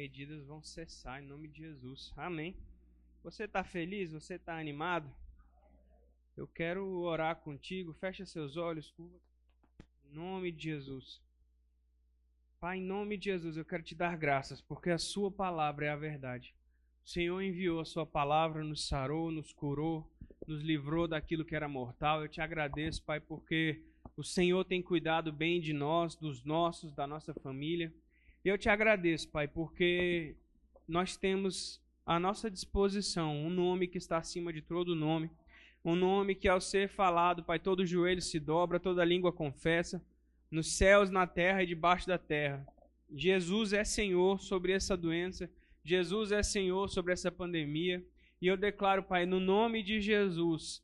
medidas vão cessar em nome de Jesus. Amém. Você está feliz? Você está animado? Eu quero orar contigo. Fecha seus olhos, curva. Em nome de Jesus. Pai, em nome de Jesus, eu quero te dar graças, porque a Sua palavra é a verdade. O Senhor enviou a Sua palavra, nos sarou, nos curou, nos livrou daquilo que era mortal. Eu te agradeço, Pai, porque o Senhor tem cuidado bem de nós, dos nossos, da nossa família. E eu te agradeço, Pai, porque nós temos à nossa disposição um nome que está acima de todo nome. Um nome que, ao ser falado, Pai, todo joelho se dobra, toda língua confessa, nos céus, na terra e debaixo da terra. Jesus é Senhor sobre essa doença. Jesus é Senhor sobre essa pandemia. E eu declaro, Pai, no nome de Jesus,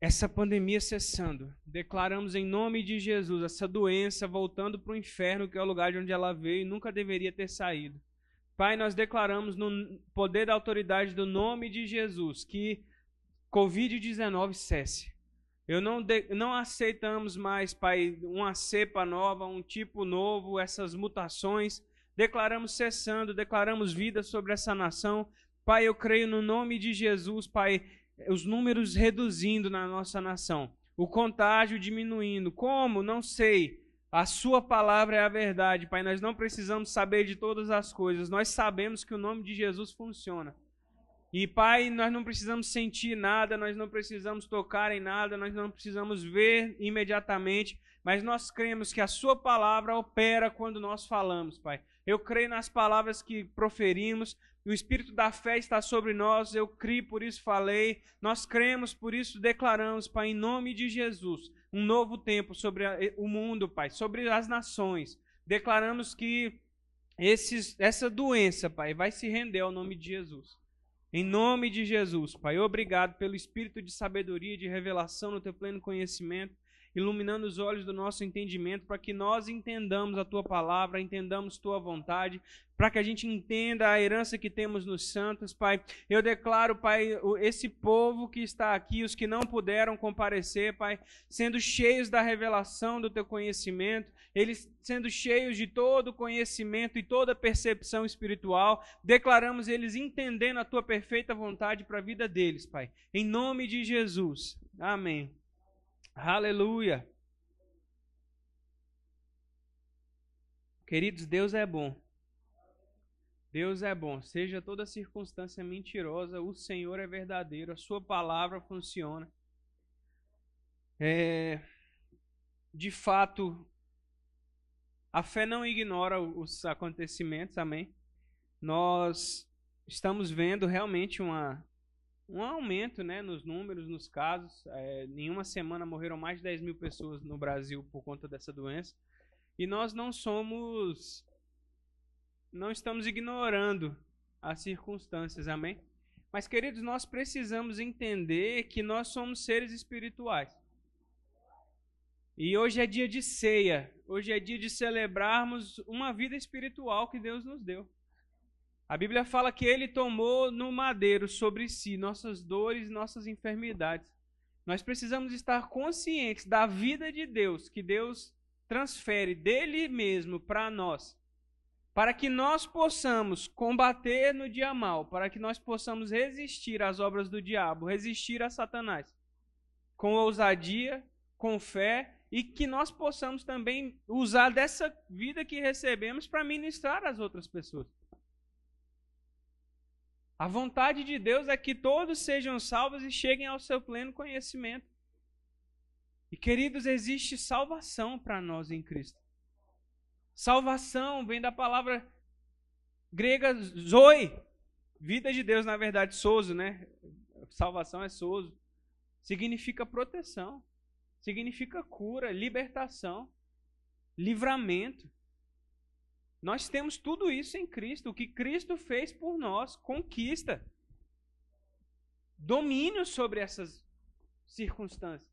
essa pandemia cessando. Declaramos em nome de Jesus essa doença voltando para o inferno, que é o lugar de onde ela veio e nunca deveria ter saído. Pai, nós declaramos no poder da autoridade do nome de Jesus que Covid-19 cesse. Eu não, de, não aceitamos mais, Pai, uma cepa nova, um tipo novo, essas mutações. Declaramos cessando, declaramos vida sobre essa nação. Pai, eu creio no nome de Jesus, Pai, os números reduzindo na nossa nação, o contágio diminuindo. Como? Não sei. A sua palavra é a verdade, Pai. Nós não precisamos saber de todas as coisas. Nós sabemos que o nome de Jesus funciona. E, Pai, nós não precisamos sentir nada, nós não precisamos tocar em nada, nós não precisamos ver imediatamente, mas nós cremos que a Sua palavra opera quando nós falamos, Pai. Eu creio nas palavras que proferimos, o Espírito da fé está sobre nós, eu criei, por isso falei. Nós cremos, por isso declaramos, Pai, em nome de Jesus, um novo tempo sobre o mundo, Pai, sobre as nações. Declaramos que esses, essa doença, Pai, vai se render ao nome de Jesus. Em nome de Jesus, Pai, obrigado pelo espírito de sabedoria de revelação no teu pleno conhecimento iluminando os olhos do nosso entendimento, para que nós entendamos a tua palavra, entendamos tua vontade, para que a gente entenda a herança que temos nos santos, Pai. Eu declaro, Pai, esse povo que está aqui, os que não puderam comparecer, Pai, sendo cheios da revelação do teu conhecimento, eles sendo cheios de todo conhecimento e toda percepção espiritual, declaramos eles entendendo a tua perfeita vontade para a vida deles, Pai. Em nome de Jesus. Amém. Aleluia. Queridos, Deus é bom. Deus é bom. Seja toda circunstância mentirosa, o Senhor é verdadeiro, a sua palavra funciona. É, de fato, a fé não ignora os acontecimentos, amém? Nós estamos vendo realmente uma um aumento né, nos números, nos casos. É, em uma semana morreram mais de 10 mil pessoas no Brasil por conta dessa doença. E nós não somos. Não estamos ignorando as circunstâncias, amém? Mas, queridos, nós precisamos entender que nós somos seres espirituais. E hoje é dia de ceia. Hoje é dia de celebrarmos uma vida espiritual que Deus nos deu. A Bíblia fala que ele tomou no madeiro sobre si nossas dores nossas enfermidades. Nós precisamos estar conscientes da vida de Deus, que Deus transfere dele mesmo para nós, para que nós possamos combater no dia mal, para que nós possamos resistir às obras do diabo, resistir a Satanás, com ousadia, com fé e que nós possamos também usar dessa vida que recebemos para ministrar às outras pessoas. A vontade de Deus é que todos sejam salvos e cheguem ao seu pleno conhecimento. E queridos, existe salvação para nós em Cristo. Salvação vem da palavra grega zoe, vida de Deus, na verdade, sozo, né? Salvação é sozo. Significa proteção, significa cura, libertação, livramento. Nós temos tudo isso em Cristo. O que Cristo fez por nós, conquista. Domínio sobre essas circunstâncias.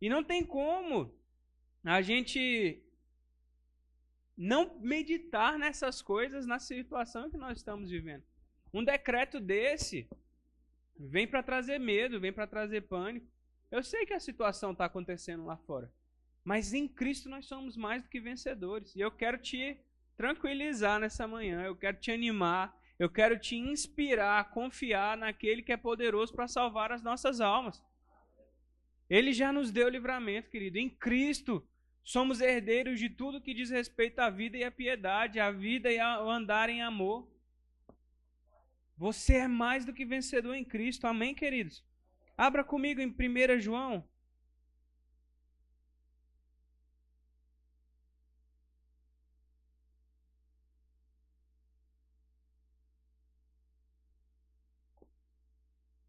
E não tem como a gente não meditar nessas coisas na situação que nós estamos vivendo. Um decreto desse vem para trazer medo, vem para trazer pânico. Eu sei que a situação está acontecendo lá fora, mas em Cristo nós somos mais do que vencedores. E eu quero te tranquilizar nessa manhã, eu quero te animar, eu quero te inspirar a confiar naquele que é poderoso para salvar as nossas almas. Ele já nos deu livramento, querido. Em Cristo somos herdeiros de tudo que diz respeito à vida e à piedade, à vida e ao andar em amor. Você é mais do que vencedor em Cristo. Amém, queridos? Abra comigo em 1 João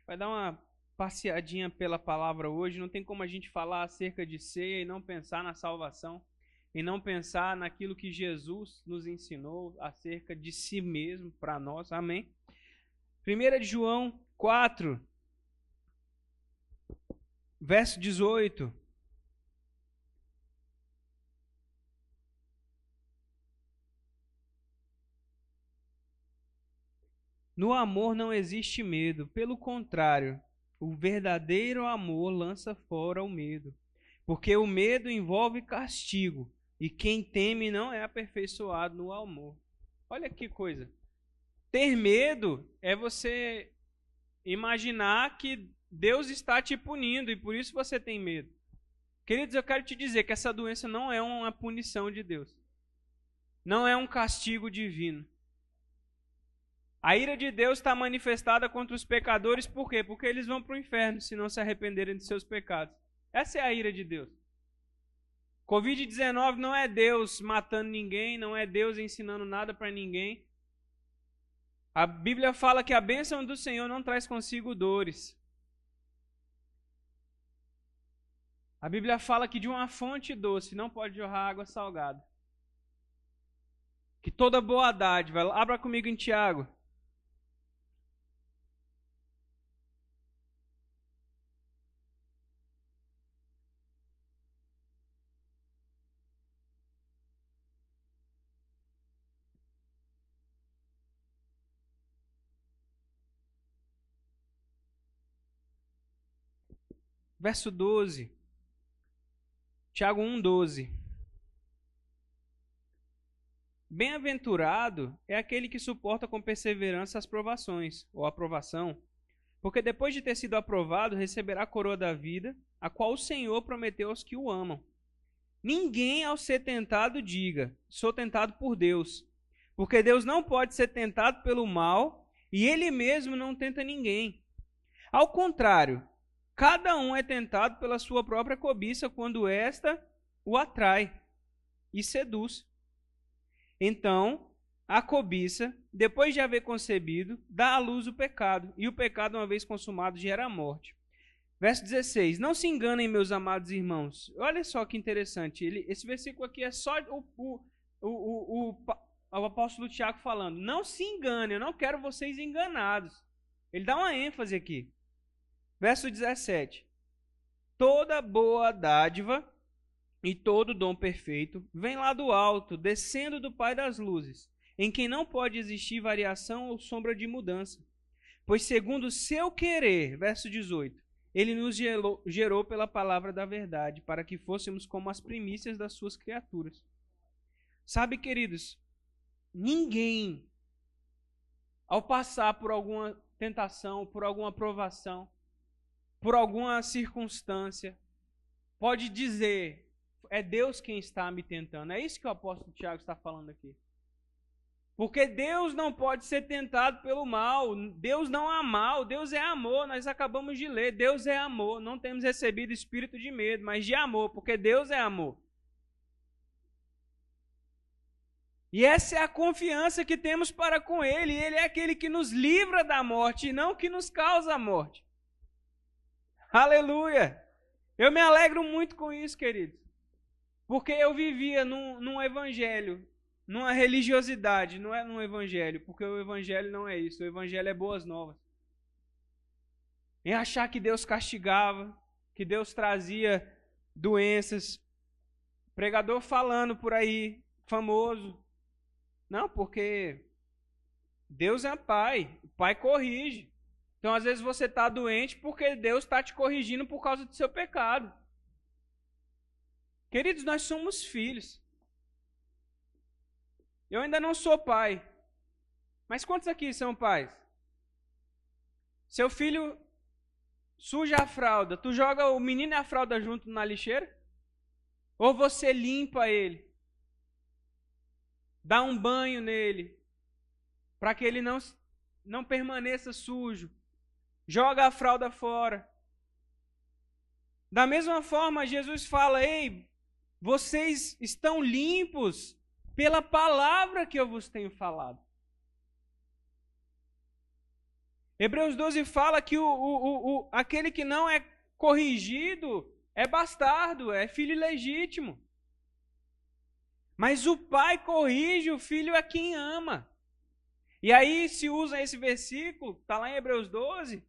vai dar uma passeadinha pela palavra hoje. Não tem como a gente falar acerca de ceia e não pensar na salvação, e não pensar naquilo que Jesus nos ensinou acerca de si mesmo para nós. Amém? 1 de João 4, verso 18. No amor não existe medo, pelo contrário, o verdadeiro amor lança fora o medo, porque o medo envolve castigo, e quem teme não é aperfeiçoado no amor. Olha que coisa. Ter medo é você imaginar que Deus está te punindo e por isso você tem medo. Queridos, eu quero te dizer que essa doença não é uma punição de Deus. Não é um castigo divino. A ira de Deus está manifestada contra os pecadores, por quê? Porque eles vão para o inferno se não se arrependerem de seus pecados. Essa é a ira de Deus. Covid-19 não é Deus matando ninguém, não é Deus ensinando nada para ninguém. A Bíblia fala que a bênção do Senhor não traz consigo dores. A Bíblia fala que de uma fonte doce não pode jorrar água salgada. Que toda boa dádiva, abra comigo em Tiago. Verso 12. Tiago 1, 12. Bem-aventurado é aquele que suporta com perseverança as provações, ou aprovação, porque depois de ter sido aprovado, receberá a coroa da vida, a qual o Senhor prometeu aos que o amam. Ninguém, ao ser tentado, diga: sou tentado por Deus, porque Deus não pode ser tentado pelo mal e ele mesmo não tenta ninguém. Ao contrário, Cada um é tentado pela sua própria cobiça quando esta o atrai e seduz. Então, a cobiça, depois de haver concebido, dá à luz o pecado, e o pecado, uma vez consumado, gera a morte. Verso 16: Não se enganem, meus amados irmãos. Olha só que interessante. Ele, esse versículo aqui é só o, o, o, o, o apóstolo Tiago falando. Não se enganem, eu não quero vocês enganados. Ele dá uma ênfase aqui. Verso 17: Toda boa dádiva e todo dom perfeito vem lá do alto, descendo do Pai das luzes, em quem não pode existir variação ou sombra de mudança. Pois, segundo o seu querer, verso 18, ele nos gerou, gerou pela palavra da verdade, para que fôssemos como as primícias das suas criaturas. Sabe, queridos, ninguém, ao passar por alguma tentação, por alguma provação, por alguma circunstância, pode dizer: é Deus quem está me tentando. É isso que o apóstolo Tiago está falando aqui. Porque Deus não pode ser tentado pelo mal. Deus não há mal, Deus é amor. Nós acabamos de ler. Deus é amor. Não temos recebido espírito de medo, mas de amor, porque Deus é amor. E essa é a confiança que temos para com Ele. Ele é aquele que nos livra da morte e não que nos causa a morte. Aleluia! Eu me alegro muito com isso, queridos. Porque eu vivia num, num evangelho, numa religiosidade, não é num evangelho, porque o evangelho não é isso. O evangelho é boas novas. Em achar que Deus castigava, que Deus trazia doenças. Pregador falando por aí, famoso. Não, porque Deus é pai, o pai corrige. Então, às vezes, você está doente porque Deus está te corrigindo por causa do seu pecado. Queridos, nós somos filhos. Eu ainda não sou pai. Mas quantos aqui são pais? Seu filho suja a fralda, tu joga o menino e a fralda junto na lixeira? Ou você limpa ele? Dá um banho nele, para que ele não, não permaneça sujo. Joga a fralda fora. Da mesma forma, Jesus fala: Ei, vocês estão limpos pela palavra que eu vos tenho falado. Hebreus 12 fala que o, o, o, aquele que não é corrigido é bastardo, é filho ilegítimo. Mas o pai corrige, o filho é quem ama. E aí se usa esse versículo, está lá em Hebreus 12,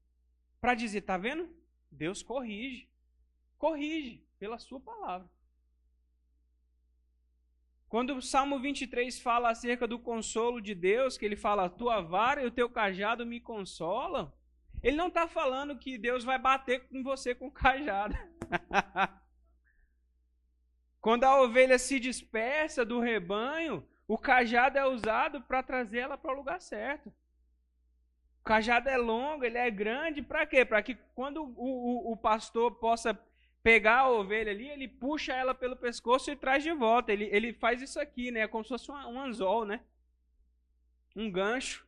para dizer, tá vendo? Deus corrige. Corrige pela sua palavra. Quando o Salmo 23 fala acerca do consolo de Deus, que ele fala, a tua vara e o teu cajado me consolam, ele não está falando que Deus vai bater com você com o cajado. Quando a ovelha se dispersa do rebanho, o cajado é usado para trazer ela para o lugar certo. Cajado é longo, ele é grande, para quê? Para que quando o, o, o pastor possa pegar a ovelha ali, ele puxa ela pelo pescoço e traz de volta. Ele, ele faz isso aqui, né? É como se fosse um, um anzol, né? Um gancho.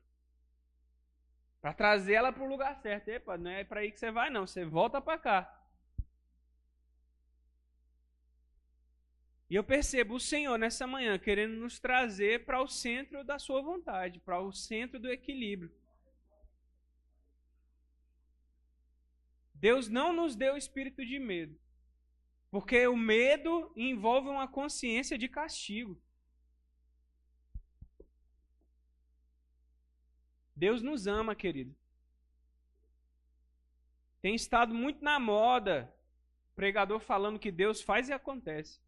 Para trazer ela para o lugar certo. Epa, não é para aí que você vai, não. Você volta para cá. E eu percebo o Senhor nessa manhã querendo nos trazer para o centro da sua vontade, para o centro do equilíbrio. Deus não nos deu espírito de medo, porque o medo envolve uma consciência de castigo. Deus nos ama, querido. Tem estado muito na moda pregador falando que Deus faz e acontece.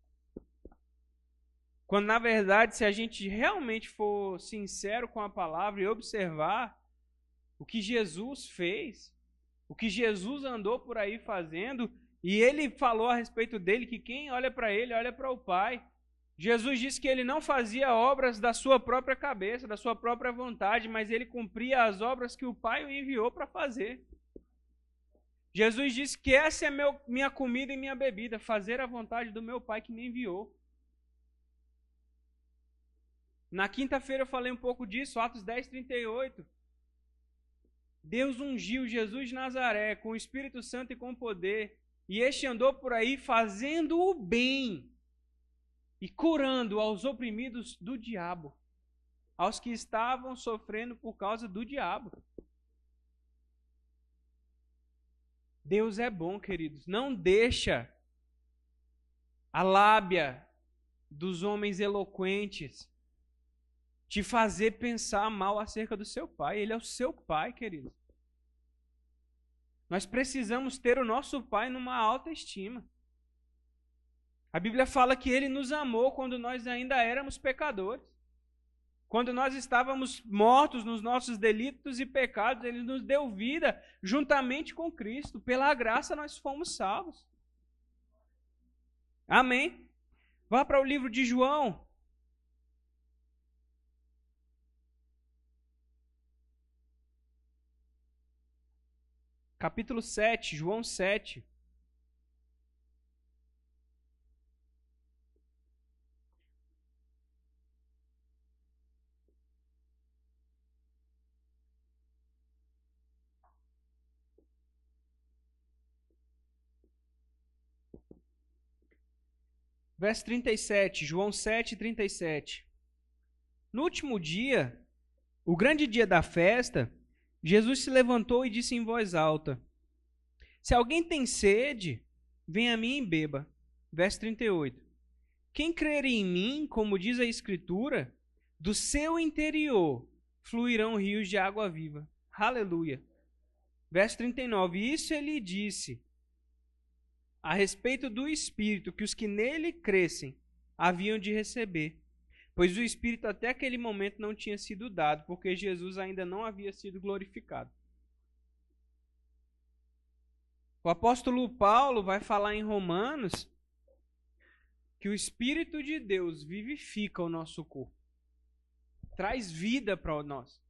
Quando na verdade, se a gente realmente for sincero com a palavra e observar o que Jesus fez, o que Jesus andou por aí fazendo, e ele falou a respeito dele que quem olha para ele, olha para o Pai. Jesus disse que ele não fazia obras da sua própria cabeça, da sua própria vontade, mas ele cumpria as obras que o Pai o enviou para fazer. Jesus disse que essa é meu, minha comida e minha bebida, fazer a vontade do meu Pai que me enviou. Na quinta-feira eu falei um pouco disso, Atos 10, 38. Deus ungiu Jesus de Nazaré com o Espírito Santo e com poder, e este andou por aí fazendo o bem e curando aos oprimidos do diabo, aos que estavam sofrendo por causa do diabo. Deus é bom, queridos. Não deixa a lábia dos homens eloquentes te fazer pensar mal acerca do seu pai. Ele é o seu pai, querido. Nós precisamos ter o nosso pai numa alta estima. A Bíblia fala que ele nos amou quando nós ainda éramos pecadores. Quando nós estávamos mortos nos nossos delitos e pecados, ele nos deu vida juntamente com Cristo. Pela graça nós fomos salvos. Amém. Vá para o livro de João. Capítulo 7, João 7. Verso 37, João 7, 37. No último dia, o grande dia da festa, Jesus se levantou e disse em voz alta: Se alguém tem sede, venha a mim e beba. Verso 38. Quem crer em mim, como diz a Escritura, do seu interior fluirão rios de água viva. Aleluia. Verso 39. Isso ele disse a respeito do Espírito que os que nele crescem haviam de receber. Pois o Espírito até aquele momento não tinha sido dado, porque Jesus ainda não havia sido glorificado. O apóstolo Paulo vai falar em Romanos que o Espírito de Deus vivifica o nosso corpo. traz vida para nós.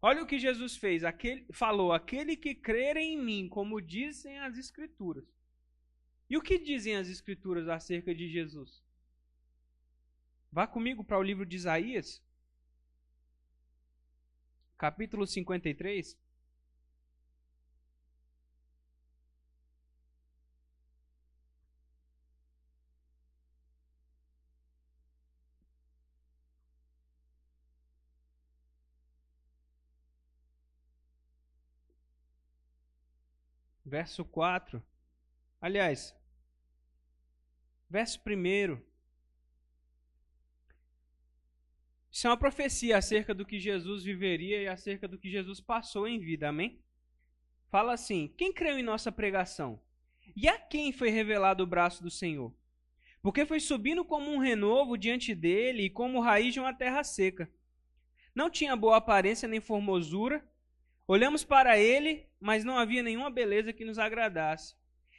Olha o que Jesus fez, aquele, falou, aquele que crer em mim, como dizem as escrituras. E o que dizem as escrituras acerca de Jesus? Vá comigo para o livro de Isaías, capítulo 53. verso 4. Aliás, verso 1. Isso é uma profecia acerca do que Jesus viveria e acerca do que Jesus passou em vida, amém? Fala assim: Quem creu em nossa pregação? E a quem foi revelado o braço do Senhor? Porque foi subindo como um renovo diante dele e como raiz de uma terra seca. Não tinha boa aparência nem formosura, Olhamos para ele, mas não havia nenhuma beleza que nos agradasse.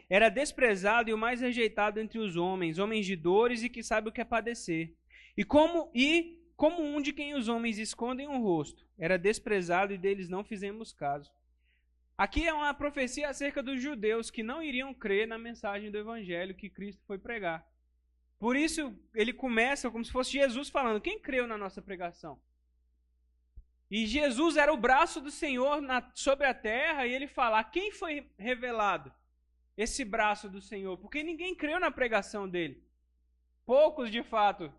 Era desprezado e o mais rejeitado entre os homens, homens de dores e que sabe o que é padecer. E como e como um de quem os homens escondem o rosto, era desprezado e deles não fizemos caso. Aqui é uma profecia acerca dos judeus que não iriam crer na mensagem do evangelho que Cristo foi pregar. Por isso ele começa como se fosse Jesus falando: quem creu na nossa pregação? E Jesus era o braço do Senhor na, sobre a terra, e ele fala: quem foi revelado esse braço do Senhor? Porque ninguém creu na pregação dele. Poucos, de fato,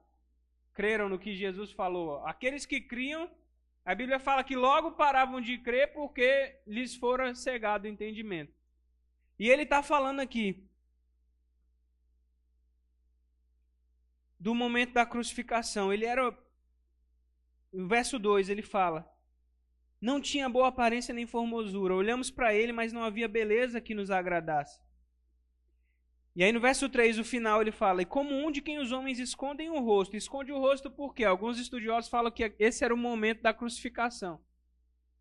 creram no que Jesus falou. Aqueles que criam, a Bíblia fala que logo paravam de crer porque lhes fora cegado o entendimento. E ele está falando aqui do momento da crucificação. Ele era no verso 2 ele fala: Não tinha boa aparência nem formosura. Olhamos para ele, mas não havia beleza que nos agradasse. E aí no verso 3, o final, ele fala: E como um de quem os homens escondem o rosto. Esconde o rosto porque alguns estudiosos falam que esse era o momento da crucificação.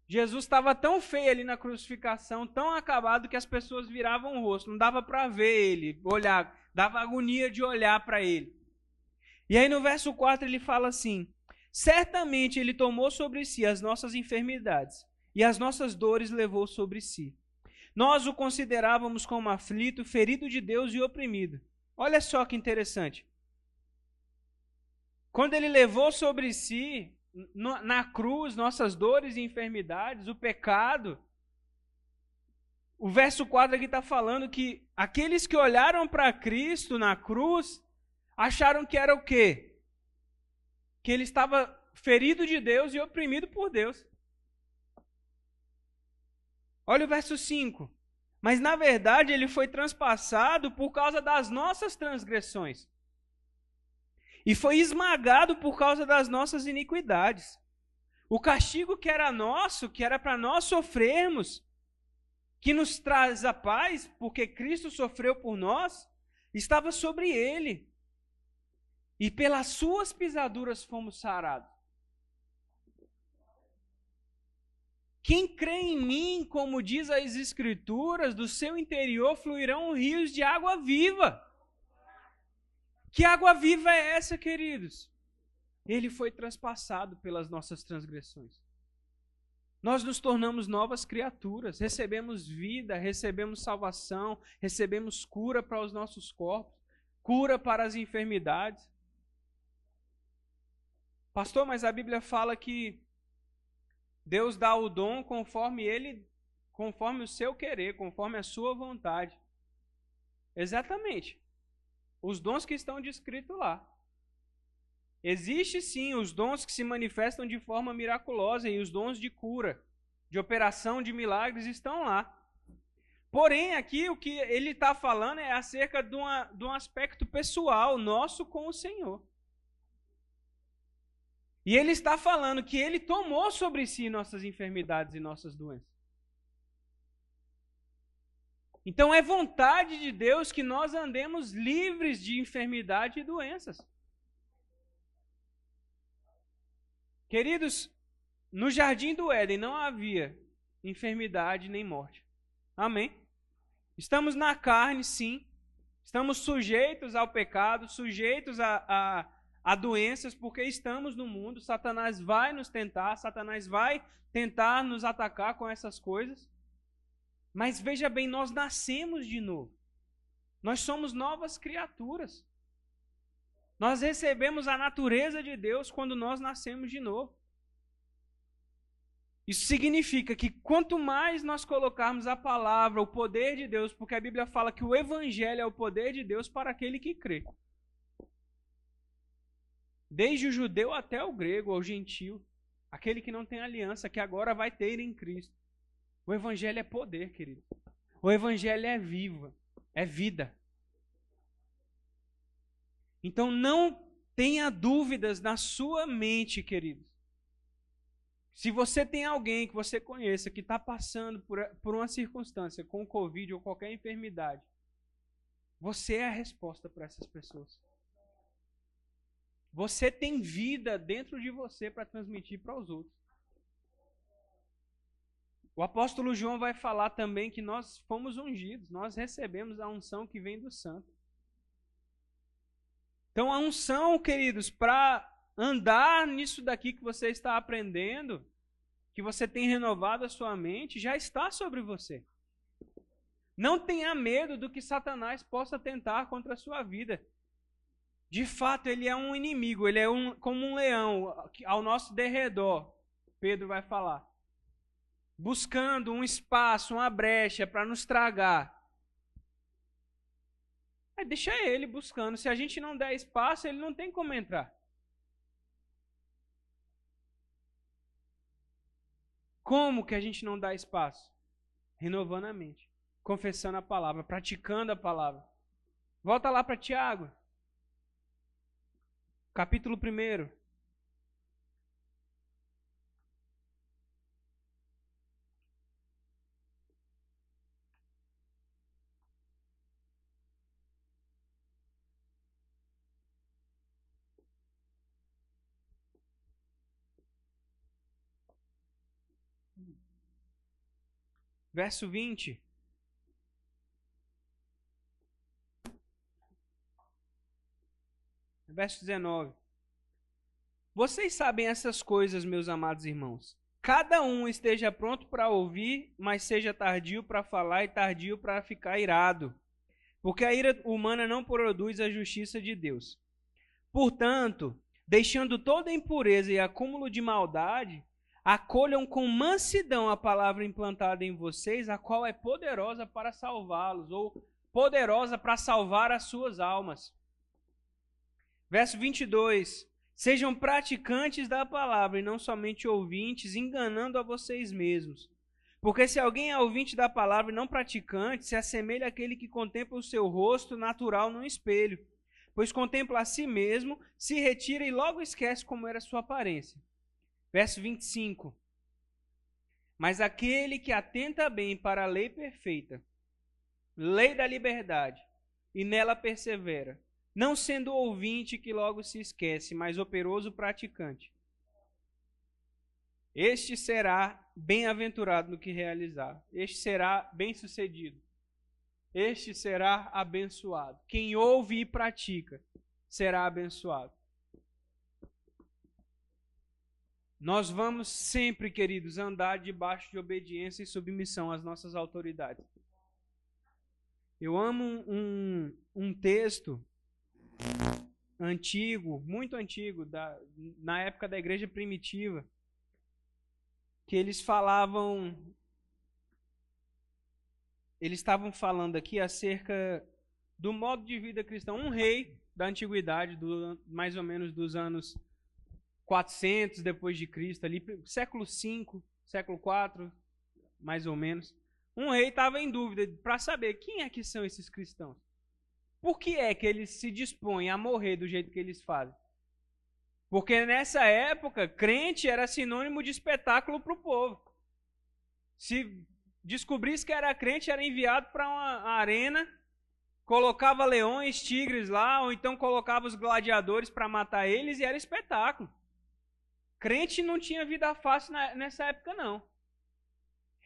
Jesus estava tão feio ali na crucificação, tão acabado, que as pessoas viravam o rosto. Não dava para ver ele, olhar. Dava agonia de olhar para ele. E aí no verso 4 ele fala assim: Certamente ele tomou sobre si as nossas enfermidades e as nossas dores levou sobre si. Nós o considerávamos como aflito, ferido de Deus e oprimido. Olha só que interessante. Quando ele levou sobre si, na cruz, nossas dores e enfermidades, o pecado, o verso 4 aqui está falando que aqueles que olharam para Cristo na cruz acharam que era o quê? que ele estava ferido de Deus e oprimido por Deus. Olha o verso 5. Mas na verdade ele foi transpassado por causa das nossas transgressões. E foi esmagado por causa das nossas iniquidades. O castigo que era nosso, que era para nós sofrermos, que nos traz a paz, porque Cristo sofreu por nós, estava sobre ele e pelas suas pisaduras fomos sarados. Quem crê em mim, como diz as Escrituras, do seu interior fluirão rios de água viva. Que água viva é essa, queridos? Ele foi transpassado pelas nossas transgressões. Nós nos tornamos novas criaturas, recebemos vida, recebemos salvação, recebemos cura para os nossos corpos, cura para as enfermidades. Pastor, mas a Bíblia fala que Deus dá o dom conforme ele, conforme o seu querer, conforme a sua vontade. Exatamente. Os dons que estão descritos lá. Existe sim os dons que se manifestam de forma miraculosa e os dons de cura, de operação de milagres estão lá. Porém, aqui o que ele está falando é acerca de, uma, de um aspecto pessoal nosso com o Senhor. E ele está falando que ele tomou sobre si nossas enfermidades e nossas doenças. Então é vontade de Deus que nós andemos livres de enfermidade e doenças. Queridos, no jardim do Éden não havia enfermidade nem morte. Amém? Estamos na carne, sim. Estamos sujeitos ao pecado, sujeitos a, a a doenças, porque estamos no mundo, Satanás vai nos tentar, Satanás vai tentar nos atacar com essas coisas. Mas veja bem, nós nascemos de novo. Nós somos novas criaturas. Nós recebemos a natureza de Deus quando nós nascemos de novo. Isso significa que quanto mais nós colocarmos a palavra, o poder de Deus, porque a Bíblia fala que o evangelho é o poder de Deus para aquele que crê. Desde o judeu até o grego, ao gentil, aquele que não tem aliança, que agora vai ter em Cristo. O evangelho é poder, querido. O evangelho é viva, é vida. Então não tenha dúvidas na sua mente, queridos. Se você tem alguém que você conheça que está passando por, por uma circunstância com Covid ou qualquer enfermidade, você é a resposta para essas pessoas. Você tem vida dentro de você para transmitir para os outros. O apóstolo João vai falar também que nós fomos ungidos, nós recebemos a unção que vem do santo. Então a unção, queridos, para andar nisso daqui que você está aprendendo, que você tem renovado a sua mente, já está sobre você. Não tenha medo do que Satanás possa tentar contra a sua vida. De fato, ele é um inimigo, ele é um, como um leão ao nosso derredor, Pedro vai falar buscando um espaço, uma brecha para nos tragar. É, deixa ele buscando. Se a gente não der espaço, ele não tem como entrar. Como que a gente não dá espaço? Renovando a mente, confessando a palavra, praticando a palavra. Volta lá para Tiago, capítulo 1. Verso 20. Verso 19. Vocês sabem essas coisas, meus amados irmãos. Cada um esteja pronto para ouvir, mas seja tardio para falar e tardio para ficar irado. Porque a ira humana não produz a justiça de Deus. Portanto, deixando toda impureza e acúmulo de maldade, acolham com mansidão a palavra implantada em vocês, a qual é poderosa para salvá-los, ou poderosa para salvar as suas almas. Verso 22. Sejam praticantes da palavra e não somente ouvintes, enganando a vocês mesmos. Porque se alguém é ouvinte da palavra e não praticante, se assemelha àquele que contempla o seu rosto natural no espelho, pois contempla a si mesmo, se retira e logo esquece como era sua aparência. Verso 25. Mas aquele que atenta bem para a lei perfeita, lei da liberdade, e nela persevera, não sendo ouvinte que logo se esquece, mas operoso praticante. Este será bem-aventurado no que realizar. Este será bem-sucedido. Este será abençoado. Quem ouve e pratica será abençoado. Nós vamos sempre, queridos, andar debaixo de obediência e submissão às nossas autoridades. Eu amo um, um texto antigo, muito antigo, da, na época da igreja primitiva, que eles falavam. Eles estavam falando aqui acerca do modo de vida cristão. Um rei da antiguidade, do, mais ou menos dos anos 400 depois de Cristo, ali, século 5, século 4, mais ou menos. Um rei estava em dúvida para saber quem é que são esses cristãos. Por que é que eles se dispõem a morrer do jeito que eles fazem? Porque nessa época, crente era sinônimo de espetáculo para o povo. Se descobrisse que era crente, era enviado para uma arena, colocava leões, tigres lá, ou então colocava os gladiadores para matar eles e era espetáculo. Crente não tinha vida fácil nessa época, não.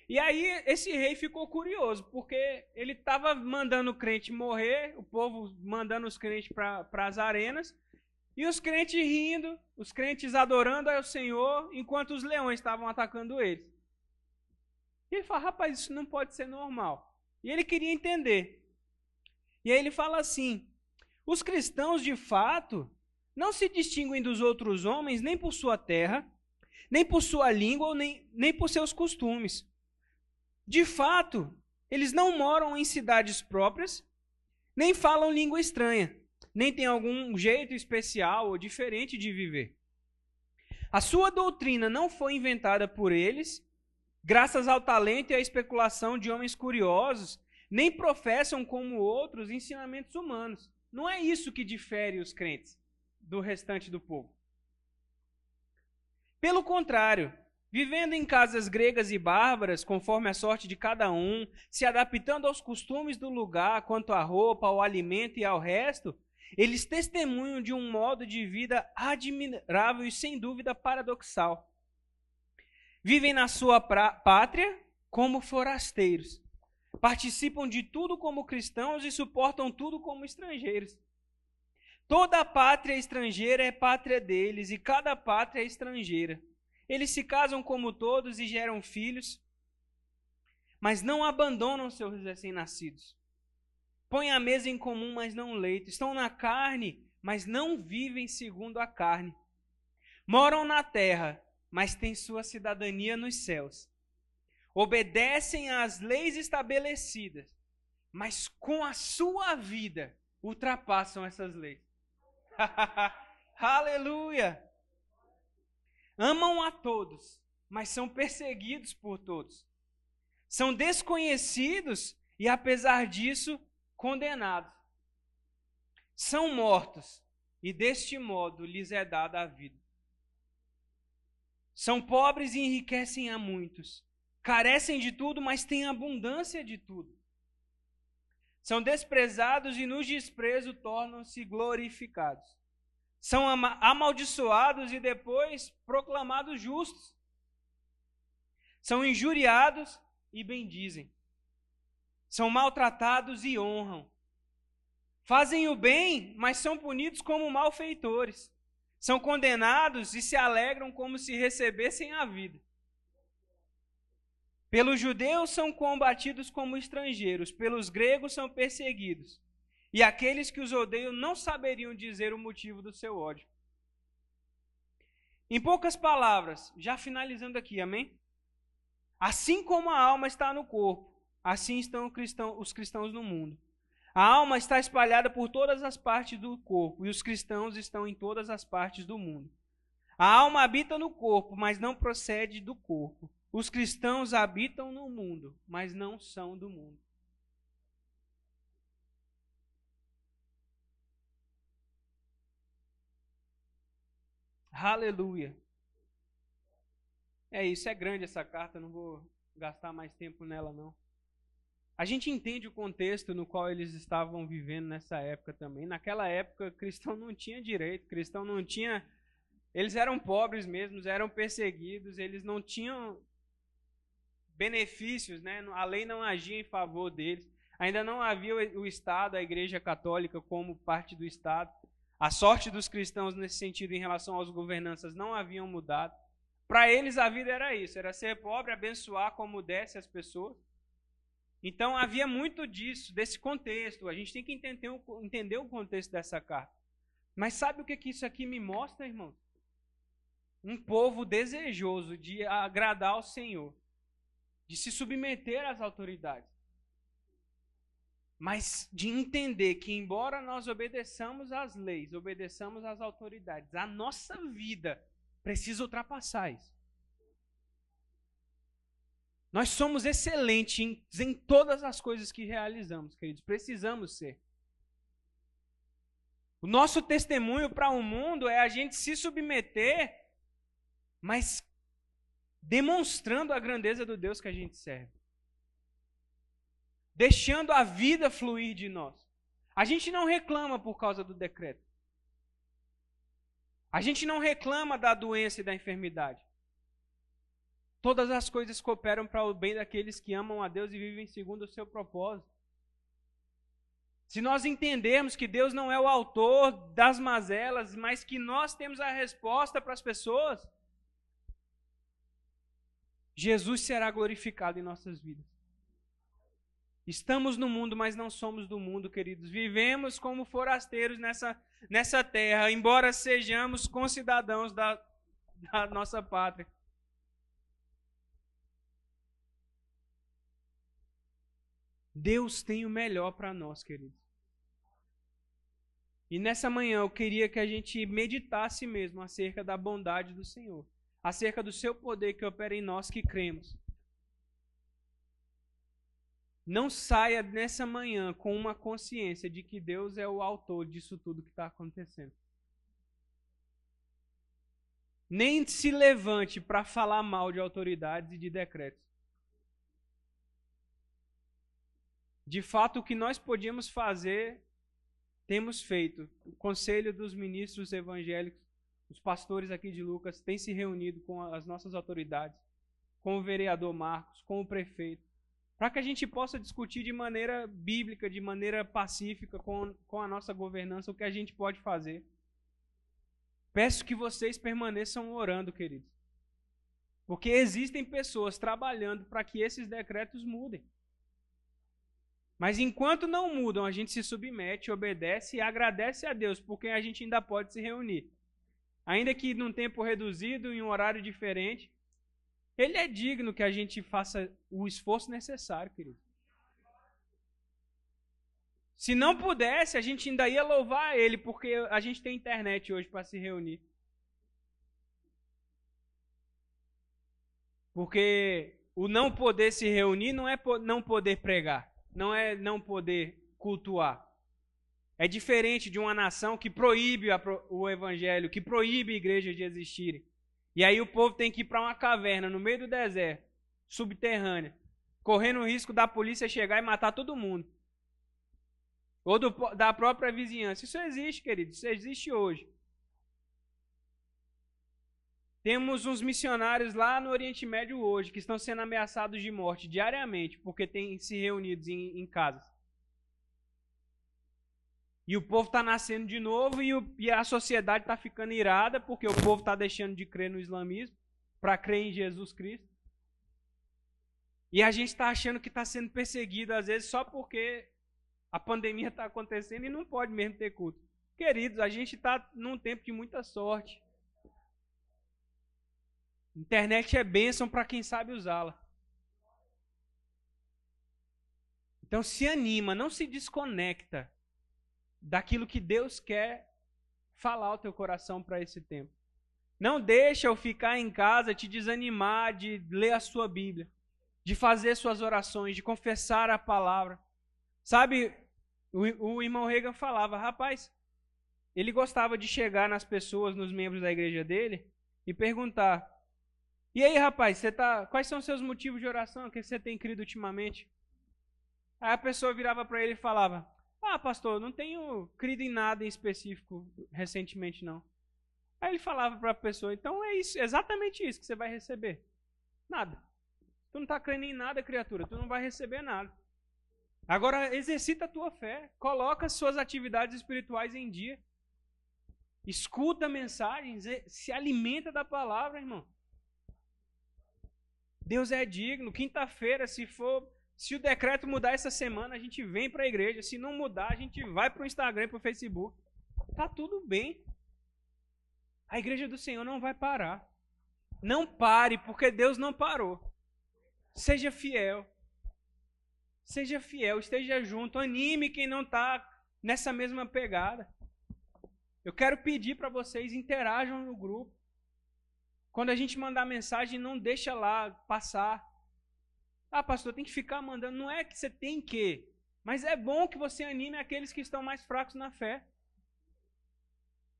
E aí esse rei ficou curioso, porque ele estava mandando o crente morrer, o povo mandando os crentes para as arenas, E os crentes rindo, os crentes adorando ao Senhor, enquanto os leões estavam atacando eles. E ele fala: rapaz, isso não pode ser normal. E ele queria entender. E aí ele fala assim: os cristãos, de fato, não se distinguem dos outros homens nem por sua terra, nem por sua língua, nem, nem por seus costumes. De fato, eles não moram em cidades próprias, nem falam língua estranha, nem têm algum jeito especial ou diferente de viver. A sua doutrina não foi inventada por eles, graças ao talento e à especulação de homens curiosos, nem professam como outros ensinamentos humanos. Não é isso que difere os crentes do restante do povo. Pelo contrário, vivendo em casas gregas e bárbaras, conforme a sorte de cada um, se adaptando aos costumes do lugar, quanto à roupa, ao alimento e ao resto, eles testemunham de um modo de vida admirável e sem dúvida paradoxal. Vivem na sua pátria como forasteiros. Participam de tudo como cristãos e suportam tudo como estrangeiros. Toda pátria estrangeira é pátria deles e cada pátria é estrangeira. Eles se casam como todos e geram filhos, mas não abandonam seus recém-nascidos. Põem a mesa em comum, mas não leito. Estão na carne, mas não vivem segundo a carne. Moram na terra, mas têm sua cidadania nos céus. Obedecem às leis estabelecidas, mas com a sua vida ultrapassam essas leis. Aleluia! Amam a todos, mas são perseguidos por todos. São desconhecidos e, apesar disso, condenados. São mortos e, deste modo, lhes é dada a vida. São pobres e enriquecem a muitos. Carecem de tudo, mas têm abundância de tudo. São desprezados e no desprezo tornam-se glorificados. São amaldiçoados e depois proclamados justos. São injuriados e bendizem. São maltratados e honram. Fazem o bem, mas são punidos como malfeitores. São condenados e se alegram como se recebessem a vida. Pelos judeus são combatidos como estrangeiros, pelos gregos são perseguidos. E aqueles que os odeiam não saberiam dizer o motivo do seu ódio. Em poucas palavras, já finalizando aqui, amém? Assim como a alma está no corpo, assim estão os cristãos no mundo. A alma está espalhada por todas as partes do corpo, e os cristãos estão em todas as partes do mundo. A alma habita no corpo, mas não procede do corpo. Os cristãos habitam no mundo, mas não são do mundo. Aleluia. É isso, é grande essa carta, não vou gastar mais tempo nela não. A gente entende o contexto no qual eles estavam vivendo nessa época também. Naquela época, cristão não tinha direito, cristão não tinha. Eles eram pobres mesmo, eram perseguidos, eles não tinham benefícios, né? A lei não agia em favor deles. Ainda não havia o Estado, a Igreja Católica, como parte do Estado. A sorte dos cristãos nesse sentido em relação aos governanças não haviam mudado. Para eles a vida era isso, era ser pobre, abençoar como desse as pessoas. Então havia muito disso, desse contexto. A gente tem que entender, entender o contexto dessa carta. Mas sabe o que, que isso aqui me mostra, irmão? Um povo desejoso de agradar ao Senhor de se submeter às autoridades, mas de entender que, embora nós obedeçamos às leis, obedeçamos às autoridades, a nossa vida precisa ultrapassar isso. Nós somos excelentes em, em todas as coisas que realizamos, queridos. Precisamos ser. O nosso testemunho para o mundo é a gente se submeter, mas demonstrando a grandeza do Deus que a gente serve. Deixando a vida fluir de nós. A gente não reclama por causa do decreto. A gente não reclama da doença e da enfermidade. Todas as coisas cooperam para o bem daqueles que amam a Deus e vivem segundo o seu propósito. se nós entendermos que Deus não é o autor das mazelas, mas que nós temos a resposta para as pessoas, Jesus será glorificado em nossas vidas. Estamos no mundo, mas não somos do mundo, queridos. Vivemos como forasteiros nessa, nessa terra, embora sejamos concidadãos da, da nossa pátria. Deus tem o melhor para nós, queridos. E nessa manhã eu queria que a gente meditasse mesmo acerca da bondade do Senhor, acerca do seu poder que opera em nós que cremos. Não saia nessa manhã com uma consciência de que Deus é o autor disso tudo que está acontecendo. Nem se levante para falar mal de autoridades e de decretos. De fato, o que nós podíamos fazer, temos feito. O Conselho dos Ministros Evangélicos, os pastores aqui de Lucas, têm se reunido com as nossas autoridades, com o vereador Marcos, com o prefeito para que a gente possa discutir de maneira bíblica, de maneira pacífica com, com a nossa governança o que a gente pode fazer. Peço que vocês permaneçam orando, queridos. Porque existem pessoas trabalhando para que esses decretos mudem. Mas enquanto não mudam, a gente se submete, obedece e agradece a Deus, porque a gente ainda pode se reunir. Ainda que num tempo reduzido, em um horário diferente, ele é digno que a gente faça o esforço necessário, querido. Se não pudesse, a gente ainda ia louvar ele, porque a gente tem internet hoje para se reunir. Porque o não poder se reunir não é não poder pregar, não é não poder cultuar. É diferente de uma nação que proíbe o evangelho, que proíbe igrejas de existirem. E aí o povo tem que ir para uma caverna no meio do deserto, subterrânea, correndo o risco da polícia chegar e matar todo mundo. Ou do, da própria vizinhança. Isso existe, querido. Isso existe hoje. Temos uns missionários lá no Oriente Médio hoje que estão sendo ameaçados de morte diariamente porque têm se reunidos em, em casas. E o povo está nascendo de novo e, o, e a sociedade está ficando irada porque o povo está deixando de crer no islamismo para crer em Jesus Cristo. E a gente está achando que está sendo perseguido, às vezes, só porque a pandemia está acontecendo e não pode mesmo ter culto. Queridos, a gente está num tempo de muita sorte. Internet é bênção para quem sabe usá-la. Então se anima, não se desconecta daquilo que Deus quer falar ao teu coração para esse tempo. Não deixa eu ficar em casa te desanimar de ler a sua Bíblia, de fazer suas orações, de confessar a palavra. Sabe, o, o irmão Reagan falava, rapaz, ele gostava de chegar nas pessoas, nos membros da igreja dele, e perguntar: E aí, rapaz, você tá, quais são seus motivos de oração? O que você tem crido ultimamente? Aí a pessoa virava para ele e falava: ah, pastor, não tenho crido em nada em específico recentemente, não. Aí ele falava para a pessoa, então é isso, exatamente isso que você vai receber. Nada. Tu não está crendo em nada, criatura, tu não vai receber nada. Agora, exercita a tua fé, coloca suas atividades espirituais em dia. Escuta mensagens, se alimenta da palavra, irmão. Deus é digno. Quinta-feira, se for se o decreto mudar essa semana, a gente vem para a igreja. Se não mudar, a gente vai para o Instagram, para o Facebook. Tá tudo bem. A igreja do Senhor não vai parar. Não pare, porque Deus não parou. Seja fiel. Seja fiel, esteja junto, anime quem não está nessa mesma pegada. Eu quero pedir para vocês interajam no grupo. Quando a gente mandar mensagem, não deixa lá passar. Ah, pastor, tem que ficar mandando. Não é que você tem que, mas é bom que você anime aqueles que estão mais fracos na fé.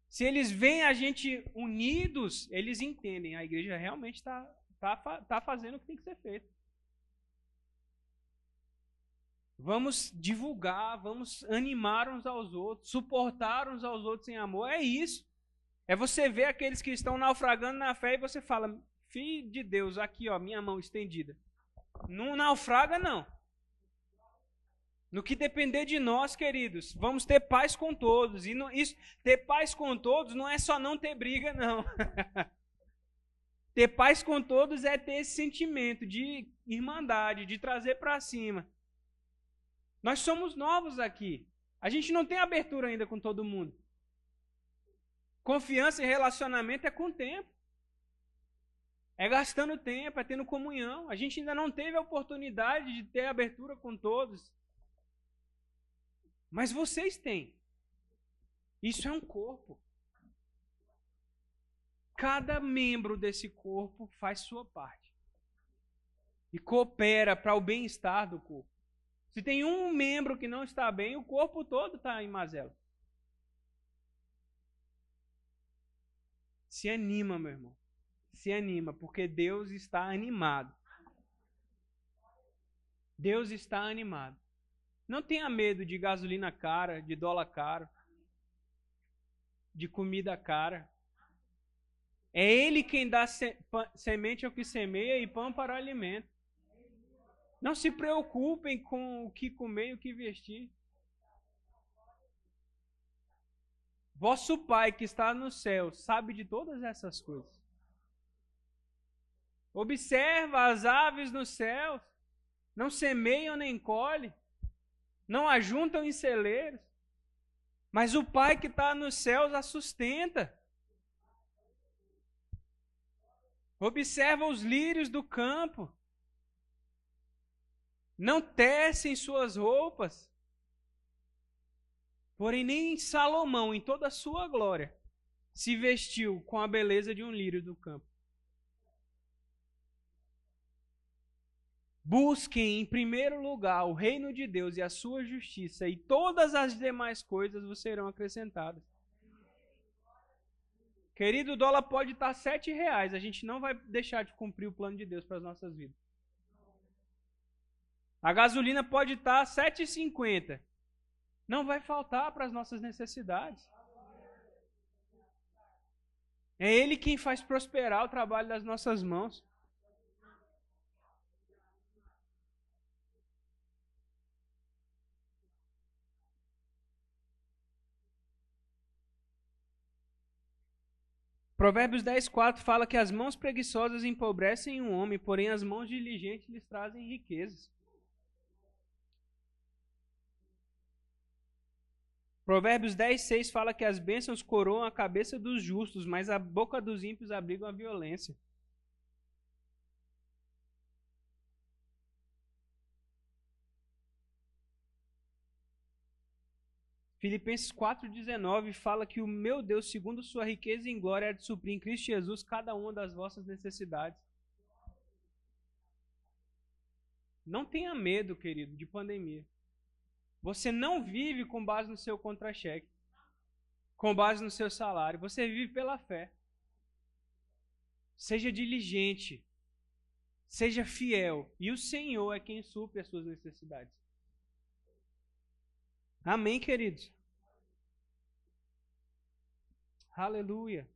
Se eles veem a gente unidos, eles entendem. A igreja realmente está tá, tá fazendo o que tem que ser feito. Vamos divulgar, vamos animar uns aos outros, suportar uns aos outros em amor. É isso. É você ver aqueles que estão naufragando na fé e você fala: Filho de Deus, aqui, ó, minha mão estendida. Não naufraga, não. No que depender de nós, queridos, vamos ter paz com todos. E não, isso, ter paz com todos não é só não ter briga, não. ter paz com todos é ter esse sentimento de irmandade, de trazer para cima. Nós somos novos aqui. A gente não tem abertura ainda com todo mundo. Confiança e relacionamento é com o tempo. É gastando tempo, é tendo comunhão. A gente ainda não teve a oportunidade de ter abertura com todos. Mas vocês têm. Isso é um corpo. Cada membro desse corpo faz sua parte. E coopera para o bem-estar do corpo. Se tem um membro que não está bem, o corpo todo está em mazela. Se anima, meu irmão. Se anima, porque Deus está animado. Deus está animado. Não tenha medo de gasolina cara, de dólar caro, de comida cara. É Ele quem dá semente ao que semeia e pão para o alimento. Não se preocupem com o que comer e o que vestir. Vosso Pai que está no céu sabe de todas essas coisas. Observa as aves nos céus, não semeiam nem colhem. Não ajuntam em celeiros, mas o Pai que está nos céus a sustenta. Observa os lírios do campo, não tecem suas roupas, porém nem Salomão, em toda a sua glória, se vestiu com a beleza de um lírio do campo. Busquem em primeiro lugar o reino de Deus e a sua justiça, e todas as demais coisas vos serão acrescentadas. Querido, o dólar pode estar sete reais. A gente não vai deixar de cumprir o plano de Deus para as nossas vidas. A gasolina pode estar sete e cinquenta. Não vai faltar para as nossas necessidades. É Ele quem faz prosperar o trabalho das nossas mãos. Provérbios 10, 4 fala que as mãos preguiçosas empobrecem um homem, porém as mãos diligentes lhes trazem riquezas. Provérbios 10, 6 fala que as bênçãos coroam a cabeça dos justos, mas a boca dos ímpios abrigam a violência. Filipenses 4,19 fala que o meu Deus, segundo sua riqueza em glória, é de suprir em Cristo Jesus cada uma das vossas necessidades. Não tenha medo, querido, de pandemia. Você não vive com base no seu contra-cheque, com base no seu salário. Você vive pela fé. Seja diligente, seja fiel, e o Senhor é quem supre as suas necessidades. Amém, queridos? Aleluia.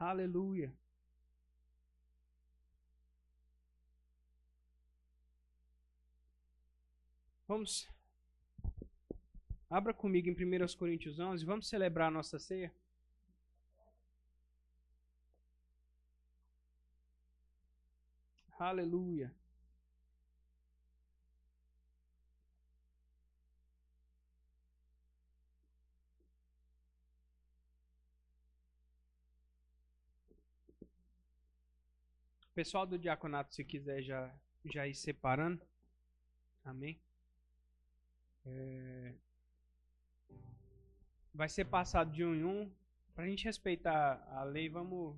Aleluia. Vamos. Abra comigo em 1 Coríntios 11. Vamos celebrar a nossa ceia. Aleluia. Pessoal do diaconato, se quiser já, já ir separando. Amém? É... Vai ser passado de um em um. Para a gente respeitar a lei, vamos.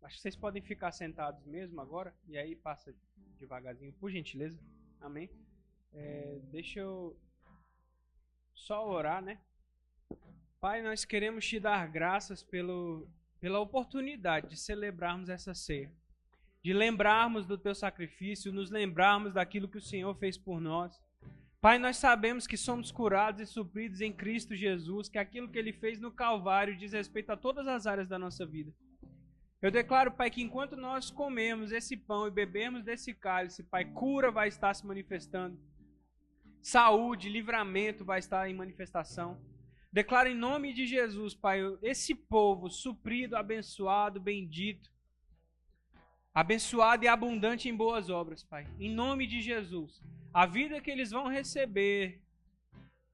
Acho que vocês podem ficar sentados mesmo agora. E aí passa devagarzinho, por gentileza. Amém? É, deixa eu só orar, né? Pai, nós queremos te dar graças pelo, pela oportunidade de celebrarmos essa ceia de lembrarmos do teu sacrifício, nos lembrarmos daquilo que o Senhor fez por nós. Pai, nós sabemos que somos curados e supridos em Cristo Jesus, que aquilo que ele fez no Calvário diz respeito a todas as áreas da nossa vida. Eu declaro, Pai, que enquanto nós comemos esse pão e bebemos desse cálice, Pai, cura vai estar se manifestando. Saúde, livramento vai estar em manifestação. Declaro em nome de Jesus, Pai, esse povo suprido, abençoado, bendito, abençoado e abundante em boas obras, Pai. Em nome de Jesus. A vida que eles vão receber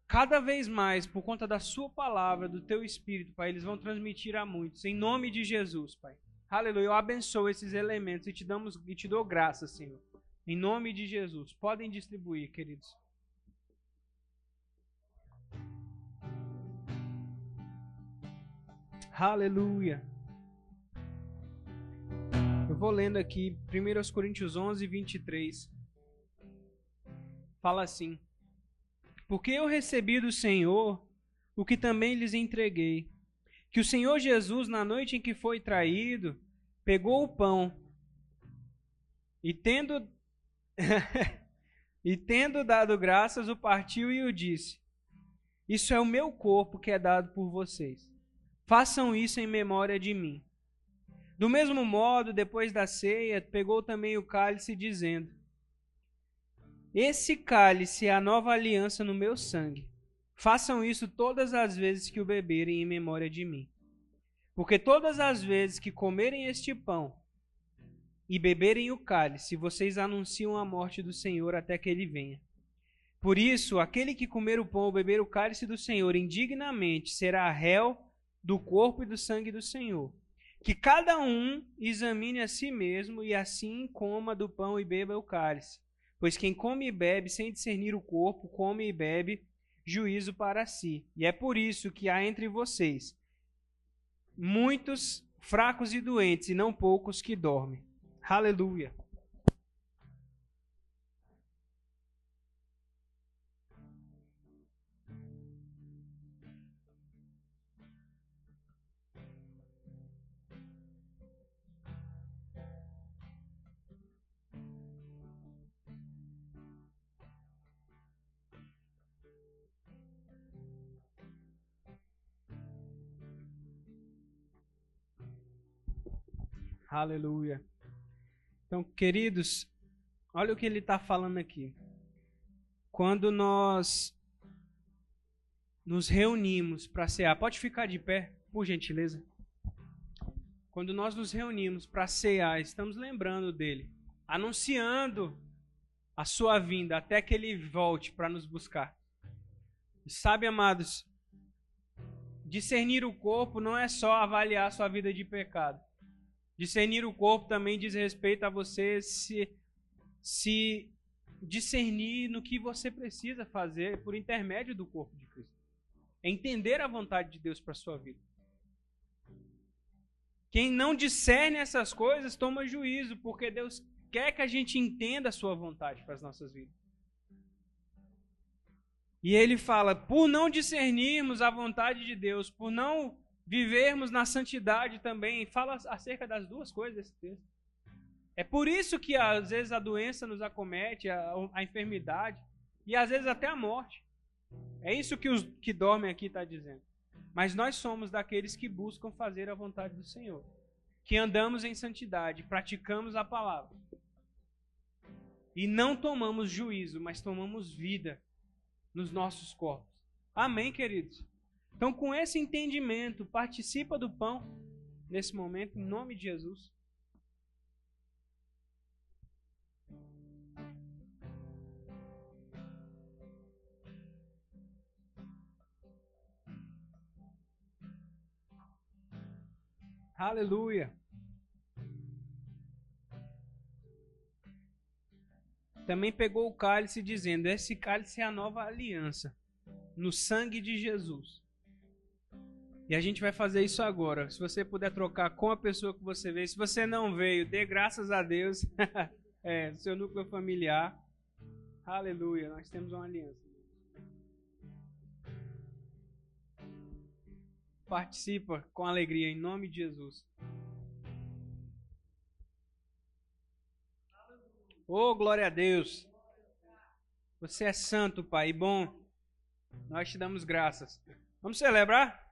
cada vez mais por conta da sua palavra, do teu espírito, Pai, eles vão transmitir a muitos. Em nome de Jesus, Pai. Aleluia. Eu abençoo esses elementos e te damos e te dou graça, Senhor. Em nome de Jesus. Podem distribuir, queridos. Aleluia. Vou lendo aqui 1 Coríntios 11, 23. Fala assim: Porque eu recebi do Senhor o que também lhes entreguei. Que o Senhor Jesus, na noite em que foi traído, pegou o pão e tendo e tendo dado graças, o partiu e o disse: Isso é o meu corpo que é dado por vocês. Façam isso em memória de mim. Do mesmo modo, depois da ceia, pegou também o cálice, dizendo: Esse cálice é a nova aliança no meu sangue. Façam isso todas as vezes que o beberem em memória de mim. Porque todas as vezes que comerem este pão e beberem o cálice, vocês anunciam a morte do Senhor até que ele venha. Por isso, aquele que comer o pão ou beber o cálice do Senhor indignamente será réu do corpo e do sangue do Senhor. Que cada um examine a si mesmo e assim coma do pão e beba o cálice. Pois quem come e bebe sem discernir o corpo, come e bebe juízo para si. E é por isso que há entre vocês muitos fracos e doentes, e não poucos que dormem. Aleluia. Aleluia. Então, queridos, olha o que ele está falando aqui. Quando nós nos reunimos para cear, pode ficar de pé, por gentileza. Quando nós nos reunimos para cear, estamos lembrando dele, anunciando a sua vinda até que ele volte para nos buscar. E sabe, amados, discernir o corpo não é só avaliar sua vida de pecado. Discernir o corpo também diz respeito a você se, se discernir no que você precisa fazer por intermédio do corpo de Cristo. É entender a vontade de Deus para sua vida. Quem não discerne essas coisas toma juízo, porque Deus quer que a gente entenda a sua vontade para as nossas vidas. E ele fala: por não discernirmos a vontade de Deus, por não vivermos na santidade também. Fala acerca das duas coisas desse texto. É por isso que às vezes a doença nos acomete, a, a enfermidade e às vezes até a morte. É isso que os que dormem aqui está dizendo. Mas nós somos daqueles que buscam fazer a vontade do Senhor, que andamos em santidade, praticamos a palavra. E não tomamos juízo, mas tomamos vida nos nossos corpos. Amém, queridos? Então, com esse entendimento, participa do pão nesse momento, em nome de Jesus. Aleluia. Também pegou o cálice, dizendo: Esse cálice é a nova aliança, no sangue de Jesus. E a gente vai fazer isso agora. Se você puder trocar com a pessoa que você veio. Se você não veio, dê graças a Deus. é, seu núcleo familiar. Aleluia. Nós temos uma aliança. Participa com alegria em nome de Jesus. Oh, glória a Deus. Você é santo, Pai, bom. Nós te damos graças. Vamos celebrar?